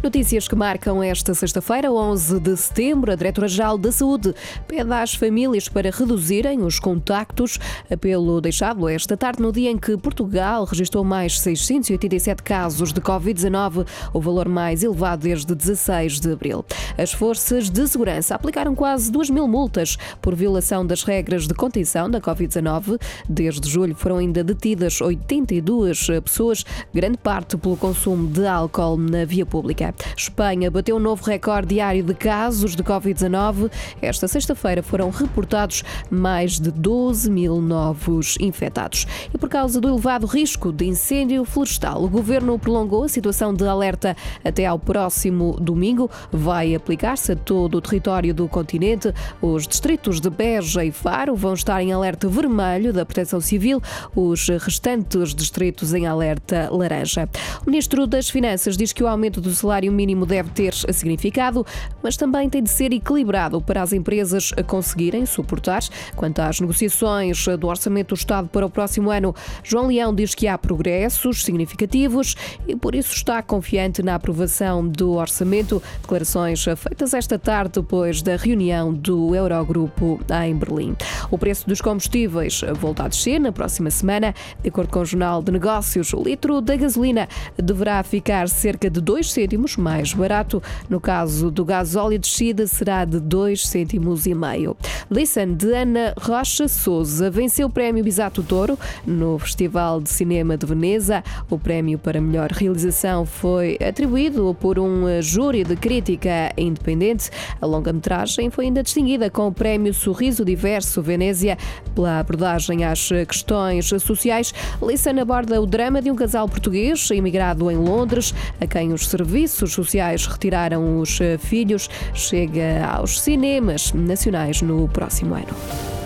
Notícias que marcam esta sexta-feira, 11 de setembro. A Diretora-Geral da Saúde pede às famílias para reduzirem os contactos. Apelo deixado esta tarde, no dia em que Portugal registrou mais 687 casos de Covid-19, o valor mais elevado desde 16 de abril. As forças de segurança aplicaram quase 2 mil multas por violação das regras de contenção da Covid-19. Desde julho foram ainda detidas 82 pessoas, grande parte pelo consumo de álcool na via pública. Espanha bateu um novo recorde diário de casos de Covid-19. Esta sexta-feira foram reportados mais de 12 mil novos infectados. E por causa do elevado risco de incêndio florestal, o governo prolongou a situação de alerta até ao próximo domingo. Vai aplicar-se a todo o território do continente. Os distritos de Beja e Faro vão estar em alerta vermelho da Proteção Civil, os restantes distritos em alerta laranja. O ministro das Finanças diz que o aumento do salário salário mínimo deve ter significado, mas também tem de ser equilibrado para as empresas conseguirem suportar. Quanto às negociações do Orçamento do Estado para o próximo ano, João Leão diz que há progressos significativos e por isso está confiante na aprovação do orçamento. Declarações feitas esta tarde depois da reunião do Eurogrupo em Berlim. O preço dos combustíveis volta a descer na próxima semana. De acordo com o Jornal de Negócios, o litro da gasolina deverá ficar cerca de 2 cêntimos cêntimos mais barato. No caso do gasóleo descida será de 2 cêntimos e meio. Listen, de Ana Rocha Souza, venceu o prémio Bisato Toro no Festival de Cinema de Veneza. O prémio para melhor realização foi atribuído por um júri de crítica independente. A longa-metragem foi ainda distinguida com o prémio Sorriso Diverso Venezia pela abordagem às questões sociais. Listen aborda o drama de um casal português imigrado em Londres, a quem os serviços serviços sociais retiraram os eh, filhos, chega aos cinemas nacionais no próximo ano.